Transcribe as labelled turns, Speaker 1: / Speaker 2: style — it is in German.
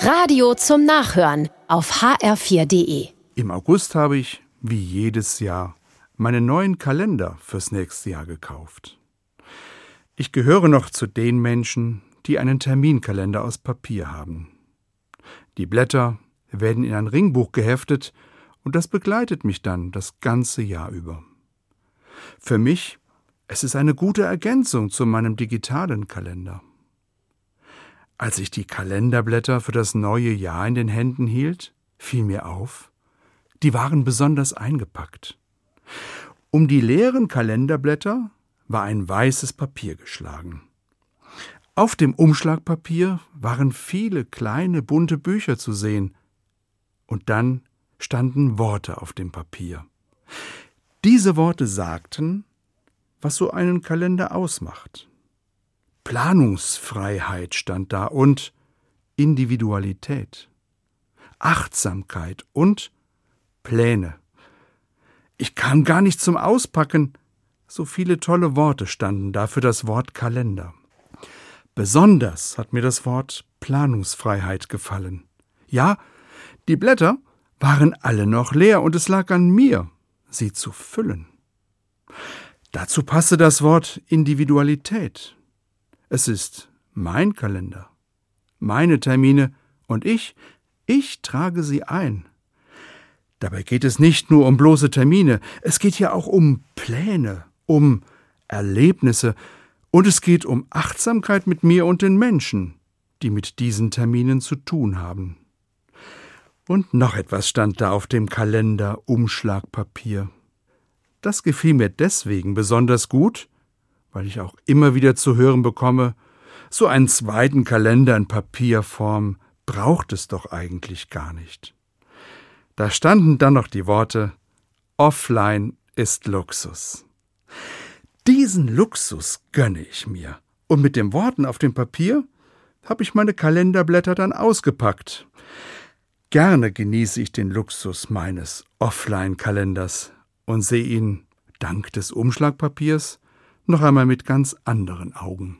Speaker 1: Radio zum Nachhören auf hr4.de.
Speaker 2: Im August habe ich, wie jedes Jahr, meinen neuen Kalender fürs nächste Jahr gekauft. Ich gehöre noch zu den Menschen, die einen Terminkalender aus Papier haben. Die Blätter werden in ein Ringbuch geheftet und das begleitet mich dann das ganze Jahr über. Für mich, es ist eine gute Ergänzung zu meinem digitalen Kalender. Als ich die Kalenderblätter für das neue Jahr in den Händen hielt, fiel mir auf, die waren besonders eingepackt. Um die leeren Kalenderblätter war ein weißes Papier geschlagen. Auf dem Umschlagpapier waren viele kleine bunte Bücher zu sehen, und dann standen Worte auf dem Papier. Diese Worte sagten, was so einen Kalender ausmacht. Planungsfreiheit stand da und Individualität, Achtsamkeit und Pläne. Ich kam gar nicht zum Auspacken, so viele tolle Worte standen da für das Wort Kalender. Besonders hat mir das Wort Planungsfreiheit gefallen. Ja, die Blätter waren alle noch leer und es lag an mir, sie zu füllen. Dazu passte das Wort Individualität. Es ist mein Kalender, meine Termine und ich, ich trage sie ein. Dabei geht es nicht nur um bloße Termine, es geht ja auch um Pläne, um Erlebnisse und es geht um Achtsamkeit mit mir und den Menschen, die mit diesen Terminen zu tun haben. Und noch etwas stand da auf dem Kalender Umschlagpapier. Das gefiel mir deswegen besonders gut, weil ich auch immer wieder zu hören bekomme, so einen zweiten Kalender in Papierform braucht es doch eigentlich gar nicht. Da standen dann noch die Worte Offline ist Luxus. Diesen Luxus gönne ich mir. Und mit den Worten auf dem Papier habe ich meine Kalenderblätter dann ausgepackt. Gerne genieße ich den Luxus meines Offline-Kalenders und sehe ihn, dank des Umschlagpapiers, noch einmal mit ganz anderen Augen.